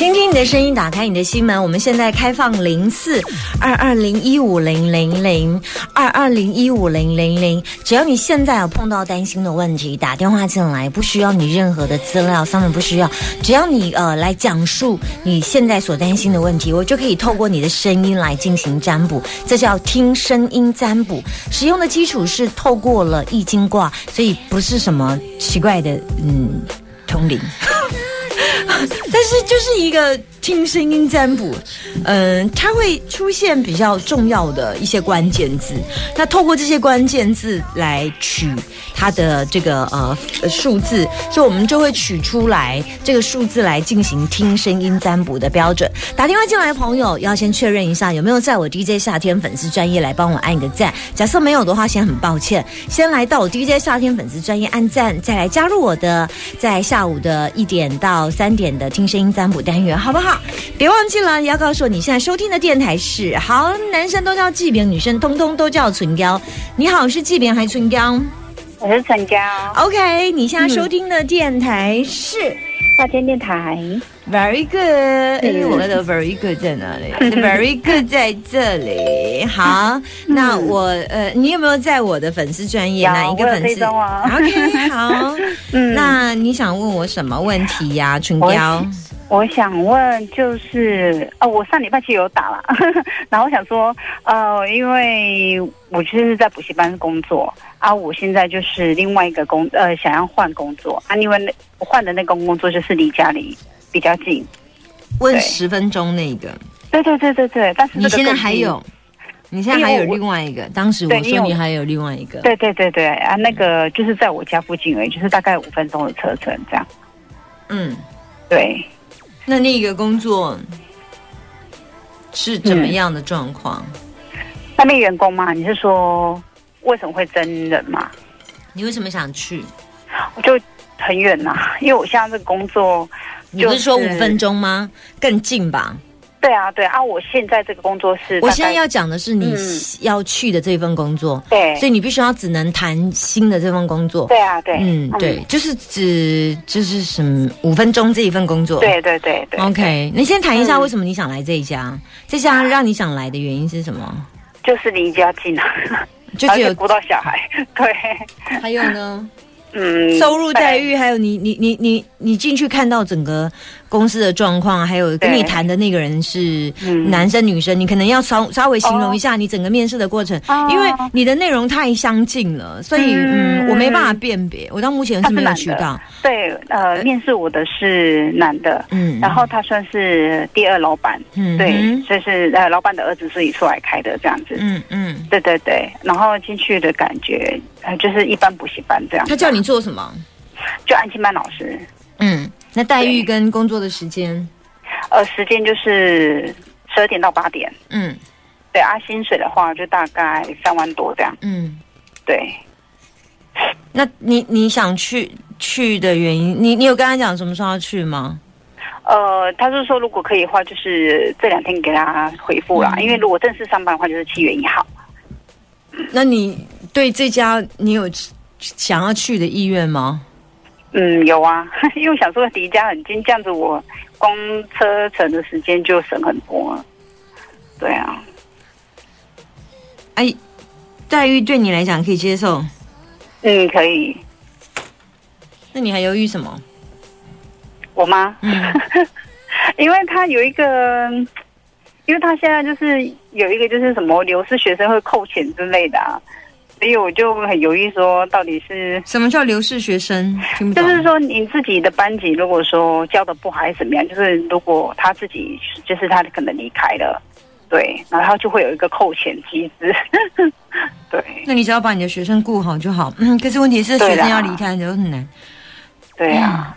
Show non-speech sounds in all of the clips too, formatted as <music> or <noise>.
听听你的声音，打开你的心门。我们现在开放零四二二零一五零零零二二零一五零零零。只要你现在有碰到担心的问题，打电话进来，不需要你任何的资料，上面不需要，只要你呃来讲述你现在所担心的问题，我就可以透过你的声音来进行占卜。这叫听声音占卜。使用的基础是透过了易经卦，所以不是什么奇怪的嗯通灵。<laughs> <laughs> 但是就是一个听声音占卜，嗯，它会出现比较重要的一些关键字，那透过这些关键字来取它的这个呃数字，所以我们就会取出来这个数字来进行听声音占卜的标准。打电话进来的朋友要先确认一下有没有在我 DJ 夏天粉丝专业来帮我按一个赞，假设没有的话，先很抱歉，先来到我 DJ 夏天粉丝专业按赞，再来加入我的在下午的一点到三点的听声音占卜单元，好不好？别忘记了，也要告诉我你现在收听的电台是好，男生都叫季饼，女生通通都叫唇膏。你好，是季饼还是唇膏我是唇膏，？OK，你现在收听的电台是。大天电台。Very good，哎，我的 very good 在哪里？Very good 在这里。<laughs> 好，那我呃，你有没有在我的粉丝专业有哪一个粉丝啊？OK，好。<laughs> 嗯那你想问我什么问题呀，春娇？我想问，就是呃，我上礼拜其实有打了，<laughs> 然后我想说，呃，因为我就是在补习班工作啊，我现在就是另外一个工，呃，想要换工作啊，因为那我换的那个工作就是离家里比较近。问十分钟那个，对对对对对，但是你现在还有？你现在还有另外一个？当时我说你还有另外一个。对对对对啊，那个就是在我家附近而已，就是大概五分钟的车程这样。嗯，对，那那个工作是怎么样的状况？那边员工嘛，你是说为什么会真人嘛？你为什么想去？我就很远呐、因为我现在这个工作，你不是说五分？钟吗？更近吧？对啊，对啊，我现在这个工作是，我现在要讲的是你嗯。要去的这份工作，对，所以你必须要只能谈新的这份工作。对啊，对，嗯，对，就是指就是什么五分钟这一份工作。对对对对 OK，你先谈一下嗯。为什么你想来这一家？这家让你想来的原因是什么？就是离家近啊，<laughs> 就只有顾到小孩，<laughs> 对，还有呢，<laughs> 嗯，收入待遇，还有你你你你你进去看到整个公司的状况，还有跟你谈的那个人是嗯。男生女生，你可能要稍稍微形容一下你整个面试的过程，哦。因为你的内容太相近了，所以嗯。嗯我没办法辨别，我到目前是没有渠道，对，呃，面试我的是男的，嗯，然后他算是第二老板，嗯对，哼所以是呃老板的儿子自己出来开的这样子，嗯嗯，对对对，然后进去的感觉，呃，就是一般补习班这样。他叫你做什么？就安心班老师，嗯，那待遇跟工作的时间，呃，时间就是十二点到八点，嗯对啊，薪水的话就大概三万多这样，嗯，对。那你你想去去的原因，你你有跟他讲什么时候要去吗？呃，他是说如果可以的话，就是这两天给他回复啦，嗯因为如果正式上班的话，就是七月一号。那你对这家你有想要去的意愿吗？嗯，有啊，<laughs> 因为想说离家很近，这样子我光车程的时间就省很多了。对啊，哎，待遇对你来讲可以接受，嗯，可以。那你还犹豫什么？我吗，嗯 <laughs> 因为他有一个，因为他现在就是有一个就是什么流失学生会扣钱之类的啊，所以我就很犹豫说到底是。什么叫流逝学生？就是说，你自己的班级如果说教的不好还是怎么样，就是如果他自己就是他可能离开了，对，然后就会有一个扣钱机制，<laughs> 对那你只要把你的学生顾好就好。嗯，可是问题是学生要离开就很难。对啊，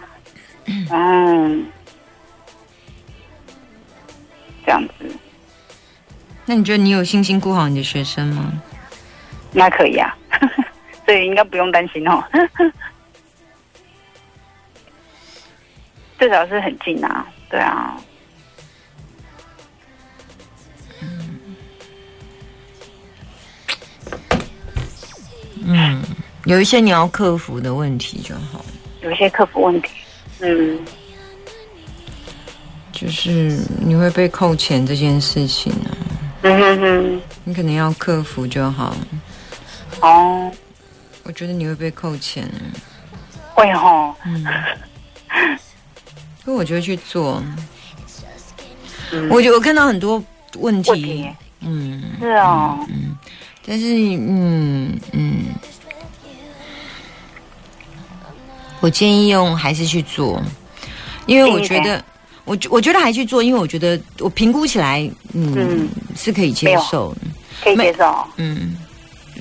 嗯，这样子那你觉得你有信心顾好你的学生吗？应该可以啊，<laughs> 所以应该不用担心哦。<laughs> 最少是很近啊，对啊，嗯，有一些你要克服的问题就好，有一些克服问题，嗯，就是你会被扣钱这件事情啊、嗯哼哼，你可能要克服就好。哦，我觉得你会被扣钱，会哈，嗯，<laughs> 可我就会去做。嗯。我觉得我看到很多问题。问题，嗯。是哦，嗯，但是嗯嗯，我建议用还是去做，因为我觉得。我我觉得还去做，因为我觉得我评估起来，嗯，嗯。是可以接受的。可以接受，嗯，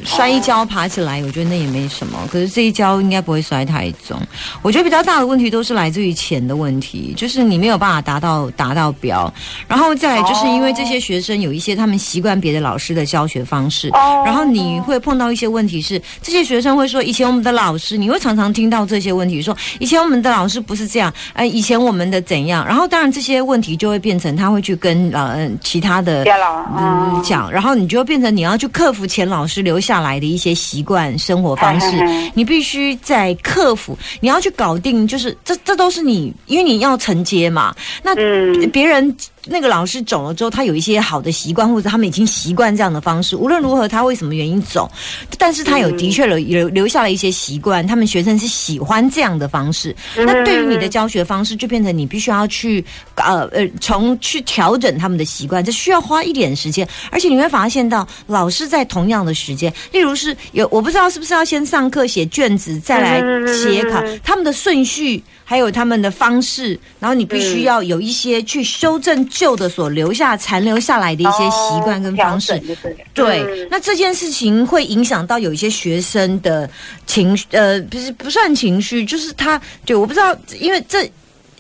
摔一跤爬起来，我觉得那也没什么。可是这一跤应该不会摔太重。我觉得比较大的问题都是来自于钱的问题，就是你没有办法达到达到标，然后再来就是因为这些学生有一些他们习惯别的老师的教学方式，哦然后你会碰到一些问题是，这些学生会说，以前我们的老师，你会常常听到这些问题，说以前我们的老师不是这样，哎、以前我们的怎样，然后当然这些问题就会变成他会去跟呃其他的，嗯，嗯讲，然后你就会变成你要去克服前老师留下来的一些习惯、生活方式你必须在克服，你要去搞定，就是这这都是你，因为你要承接嘛。那嗯别人那个老师走了之后，他有一些好的习惯，或者他们已经习惯这样的方式。无论如何，他为什么原因走，但是他有嗯的确留留留下了一些习惯，他们学生是喜欢这样的方式。嗯那对于你的教学方式，就变成你必须要去呃呃从去调整他们的习惯，这需要花一点时间，而且你会发现到老师在同样的时间，例如是有我不知道是不是要先上课写卷子，再来写考，他们的顺序还有他们的方式，然后你必须要有一些去修正旧的所留下残留下来的一些习惯跟方式。对了，对，嗯。那这件事情会影响到有一些学生的情绪，呃，不是不算情绪，就是他，对，我不知道，因为这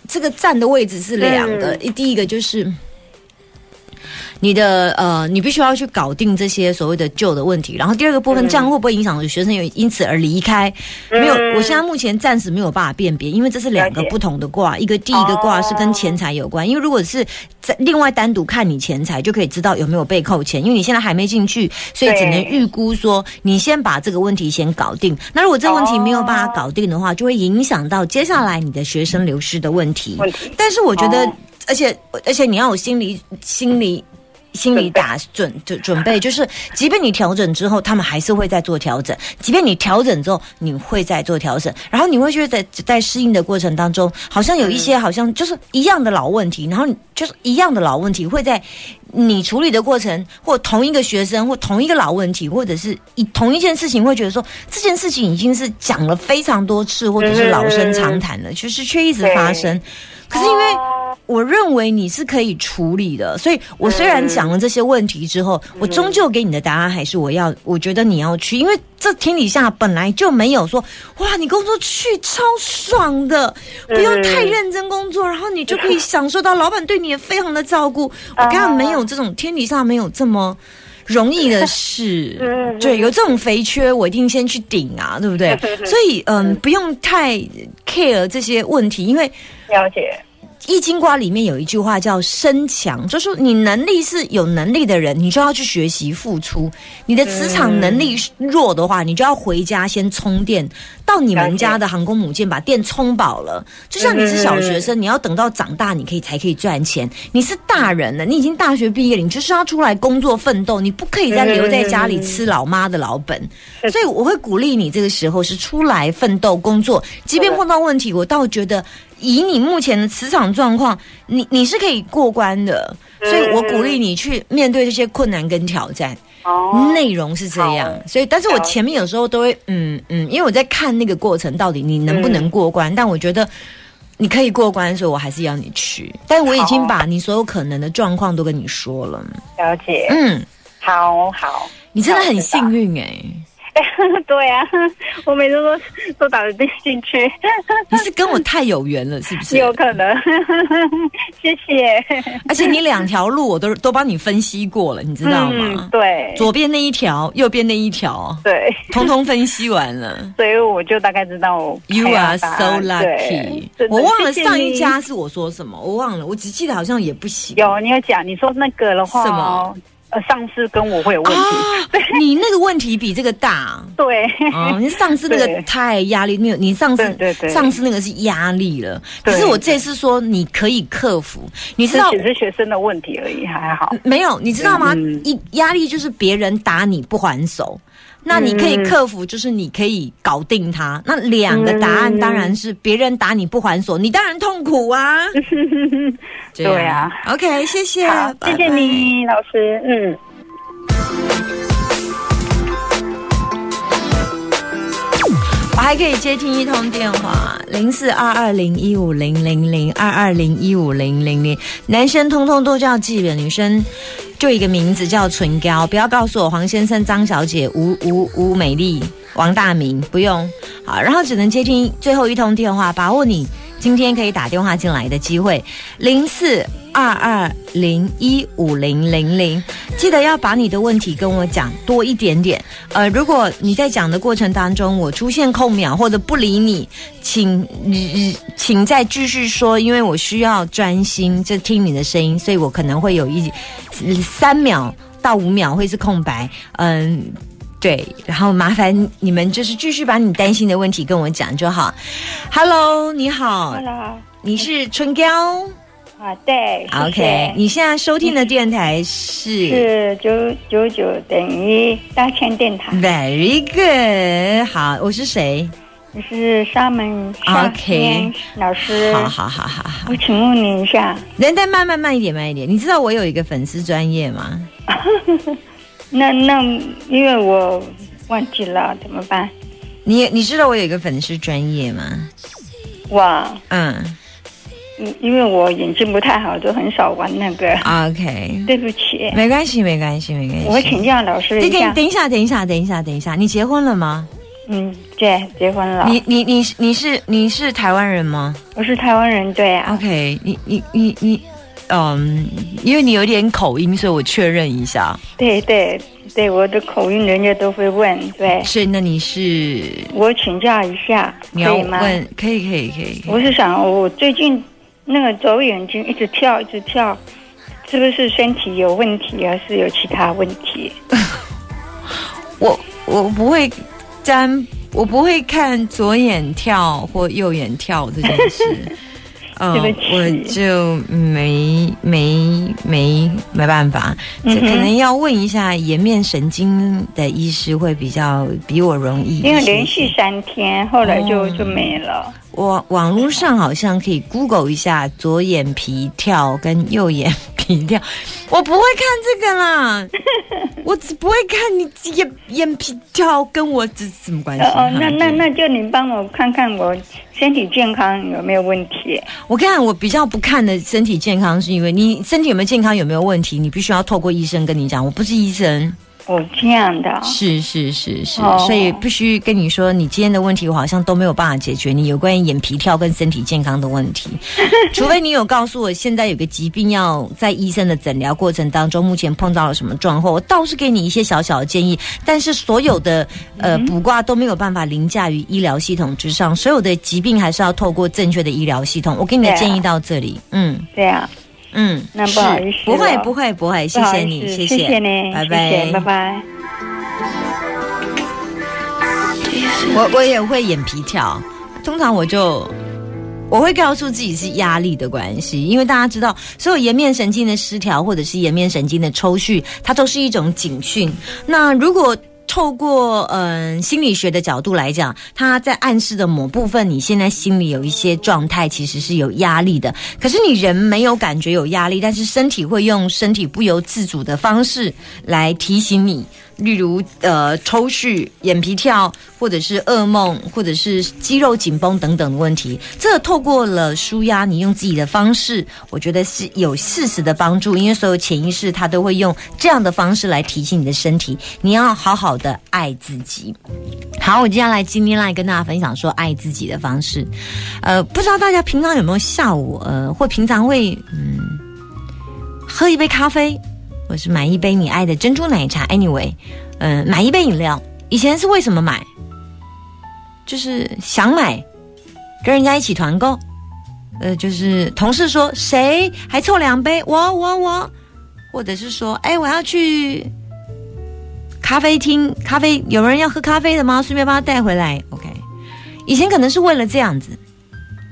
这个站的位置是两个，嗯。第一个就是。你的呃，你必须要去搞定这些所谓的旧的问题，然后第二个部分，嗯这样会不会影响学生有因此而离开？没有，嗯我现在目前暂时没有办法辨别，因为这是两个不同的卦，一个第一个卦是跟钱财有关，因为如果是在另外单独看你钱财，就可以知道有没有被扣钱，因为你现在还没进去，所以只能预估说你先把这个问题先搞定。那如果这个问题没有办法搞定的话，就会影响到接下来你的学生流失的问题。问题但是我觉得，哦而且而且你要有心理心理。心理打准准准备，就是即便你调整之后，他们还是会再做调整。即便你调整之后，你会再做调整，然后你会觉得在在适应的过程当中，好像有一些好像就是一样的老问题，然后就是一样的老问题会在你处理的过程，或同一个学生，或同一个老问题，或者是以同一件事情，会觉得说这件事情已经是讲了非常多次，或者是老生常谈了，就是却一直发生。可是因为哦我认为你是可以处理的，所以我虽然讲了这些问题之后，我终究给你的答案还是我要，我觉得你要去，因为这天底下本来就没有说哇，你工作去超爽的，不用太认真工作，然后你就可以享受到老板对你也非常的照顾。我根本没有这种天底下没有这么。容易的事，<laughs> 嗯对，有这种肥缺，我一定先去顶啊，<laughs> 对不对？所以，嗯，不用太 care 这些问题，因为了解，易经卦里面有一句话叫“身强”，就是说你能力是有能力的人，你就要去学习付出。你的磁场能力弱的话，你就要回家先充电，到你们家的航空母舰把电充饱了。就像你是小学生，你要等到长大，你可以才可以赚钱。你是大人了，你已经大学毕业了，你就是要出来工作奋斗，你不可以再留在家里吃老妈的老本。<laughs> 所以我会鼓励你这个时候是出来奋斗工作，即便碰到问题，我倒觉得以你目前的磁场状况，你你是可以过关的。所以我鼓励你去面对这些困难跟挑战。哦，内容是这样，所以但是我前面有时候都会嗯嗯，因为我在看那个过程到底你能不能过关，但我觉得。你可以过关，所以我还是要你去。但我已经把你所有可能的状况都跟你说了。了解，嗯，好好，你真的很幸运哎、<laughs> 对啊，<laughs> 我每次都 <laughs> 都打得进去。你是跟我太有缘了，是不是？有可能。谢谢。而且你两条路我都都帮你分析过了，你知道吗？嗯，对，左边那一条，右边那一条，对，通通分析完了。所以我就大概知道我 You are so lucky 对。我忘了上一家是我说什么，我忘了，我只记得好像也不行。有你有讲，你说那个的话，什么呃，上司跟我会有问题。啊，<laughs> 你那个问题比这个大。对，哦，你上次那个太压力，你有你上次对对对上次那个是压力了。可是我这次说你可以克服，你知道只是学生的问题而已，还好。没有？你知道吗？嗯一压力就是别人打你不还手。那你可以嗯克服，就是你可以搞定他。那两个答案嗯当然是别人打你不还手，你当然痛苦啊。<laughs> 对啊，OK，谢谢，好，谢谢拜拜。你，老师。嗯。还可以接听一通电话，零四二二零一五零零零二二零一五零零零。男生通通都叫纪元，女生就一个名字叫唇膏。不要告诉我黄先生、张小姐、吴吴吴美丽、王大明，不用。好，然后只能接听最后一通电话，把握你今天可以打电话进来的机会，零四二二零一五零零零。记得要把你的问题跟我讲多一点点。呃，如果你在讲的过程当中，我出现空秒或者不理你，请你请再继续说，因为我需要专心就听你的声音，所以我可能会有一三秒到五秒会是空白。嗯。对，然后麻烦你们就是继续把你担心的问题跟我讲就好。Hello，你好，Hello，你是春娇啊，对谢谢，OK，你现在收听的电台是是九九九等于大千电台，Very good，好，我是谁？你是沙门沙 OK 老师。好好好好好，我请问你一下，等等，慢慢慢一点，慢一点。你知道我有一个粉丝专业吗？<laughs> 那那因为我忘记了怎么办？你你知道我有一个粉丝专业吗？哇，嗯因因为我眼睛不太好，就很少玩那个。，OK，对不起，没关系，没关系，没关系。我请教老师一下。等一下，等一下，等一下，等一下，你结婚了吗？嗯，对，结婚了。你你你你是你是台湾人吗我是台湾人，对啊。？OK，你你你你，嗯，因为你有点口音，所以我确认一下。对对对，我的口音人家都会问，对。所以那你是我请教一下，你要可以吗？问？可以可以可以。可以我是想，我最近那个左眼睛一直跳，一直跳，是不是身体有问题，还是有其他问题？<laughs> 我我不会占，我不会看左眼跳或右眼跳这件事。嗯对不起我就没没没没办法，可能要问一下颜面神经的医师会比较比我容易。因为连续三天，后来就、哦就没了。我网络上好像可以 Google 一下左眼皮跳跟右眼皮跳，<laughs> 我不会看这个啦，<laughs> 我只不会看你眼眼皮跳跟我这什么关系？哦哦，那那那就你帮我看看我身体健康有没有问题？我看我比较不看的身体健康，是因为你身体有没有健康有没有问题，你必须要透过医生跟你讲。我不是医生，哦，这样的。是是是是，哦所以必须跟你说，你今天的问题我好像都没有办法解决你有关于眼皮跳跟身体健康的问题，<laughs> 除非你有告诉我现在有个疾病要在医生的诊疗过程当中，目前碰到了什么状况，我倒是给你一些小小的建议，但是所有的呃卜卦都没有办法凌驾于医疗系统之上，所有的疾病还是要透过正确的医疗系统。我给你的对啊建议到这里，嗯。这样，嗯，那不好意思不会不会不会，谢谢你，思谢谢谢。你，拜。拜拜拜。我我也会眼皮跳，通常我就我会告诉自己是压力的关系，因为大家知道，所有颜面神经的失调或者是颜面神经的抽蓄，它都是一种警讯。那如果透过嗯、心理学的角度来讲，他在暗示的某部分，你现在心里有一些状态其实是有压力的。可是你人没有感觉有压力，但是身体会用身体不由自主的方式来提醒你。例如呃抽搐、眼皮跳，或者是噩梦，或者是肌肉紧绷等等的问题，这透过了舒压，你用自己的方式，我觉得是有事实的帮助，因为所有潜意识它都会用这样的方式来提醒你的身体，你要好好的爱自己。好，我接下来今天来跟大家分享说爱自己的方式。呃，不知道大家平常有没有下午呃，或平常会嗯喝一杯咖啡，或是买一杯你爱的珍珠奶茶。Anyway，嗯、买一杯饮料。以前是为什么买？就是想买，跟人家一起团购。呃，就是同事说谁还凑两杯，我我我，或者是说，哎，我要去咖啡厅，咖啡有人要喝咖啡的吗？顺便帮他带回来。OK，以前可能是为了这样子，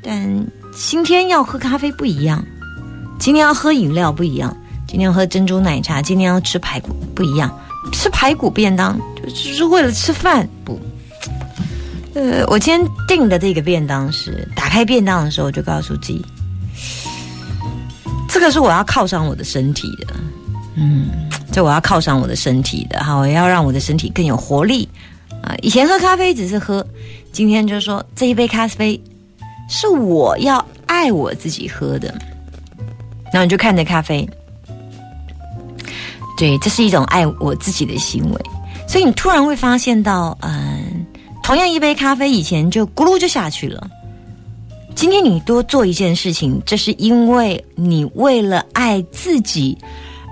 但今天要喝咖啡不一样，今天要喝饮料不一样，今天要喝珍珠奶茶，今天要吃排骨不一样，吃排骨便当就只是为了吃饭不。呃，我今天订的这个便当是打开便当的时候就告诉自己，这个是我要犒赏我的身体的，嗯，这我要犒赏我的身体的，好，我要让我的身体更有活力啊！以前喝咖啡只是喝，今天就说这一杯咖啡是我要爱我自己喝的，然后你就看着咖啡，对，这是一种爱我自己的行为，所以你突然会发现到，嗯。同样一杯咖啡，以前就咕噜就下去了。今天你多做一件事情，这是因为你为了爱自己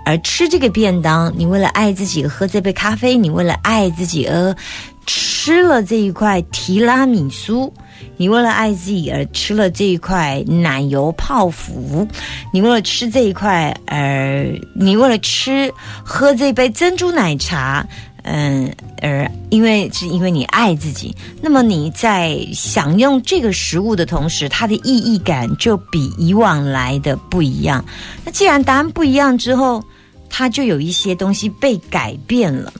而吃这个便当，你为了爱自己喝这杯咖啡，你为了爱自己而吃了这一块提拉米苏，你为了爱自己而吃了这一块奶油泡芙，你为了吃这一块而你为了吃喝这杯珍珠奶茶。嗯，而因为是因为你爱自己，那么你在享用这个食物的同时，它的意义感就比以往来的不一样。那既然答案不一样之后，它就有一些东西被改变了。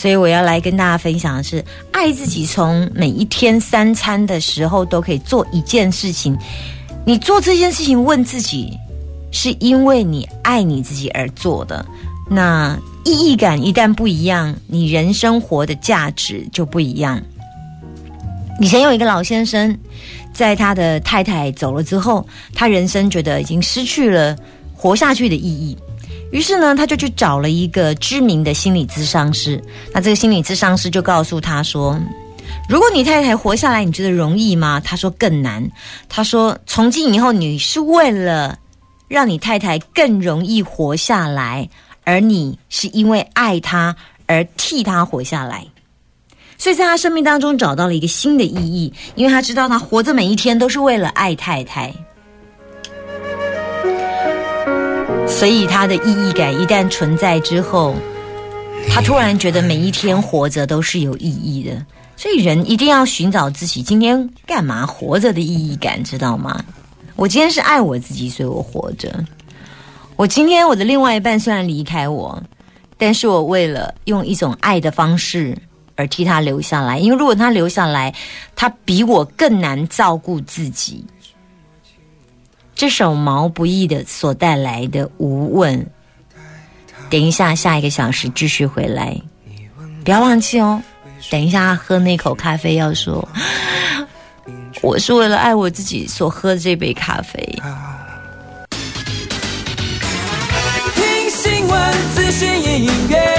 所以我要来跟大家分享的是，爱自己从每一天三餐的时候都可以做一件事情。你做这件事情，问自己，是因为你爱你自己而做的。那意义感一旦不一样，你人生活的价值就不一样。以前有一个老先生，在他的太太走了之后，他人生觉得已经失去了活下去的意义，于是呢，他就去找了一个知名的心理咨商师。那这个心理咨商师就告诉他说：“如果你太太活下来，你觉得容易吗？”他说：“更难。”他说：“从今以后，你是为了让你太太更容易活下来。”而你是因为爱她而替她活下来，所以在他生命当中找到了一个新的意义，因为他知道他活着每一天都是为了爱太太，所以他的意义感一旦存在之后，他突然觉得每一天活着都是有意义的。所以人一定要寻找自己今天干嘛活着的意义感，知道吗？我今天是爱我自己，所以我活着。我今天我的另外一半虽然离开我，但是我为了用一种爱的方式而替他留下来，因为如果他留下来，他比我更难照顾自己。这首毛不易的所带来的无问，等一下下一个小时继续回来，不要忘记哦。等一下喝那口咖啡要说，我是为了爱我自己所喝的这杯咖啡。听新闻，资讯音乐。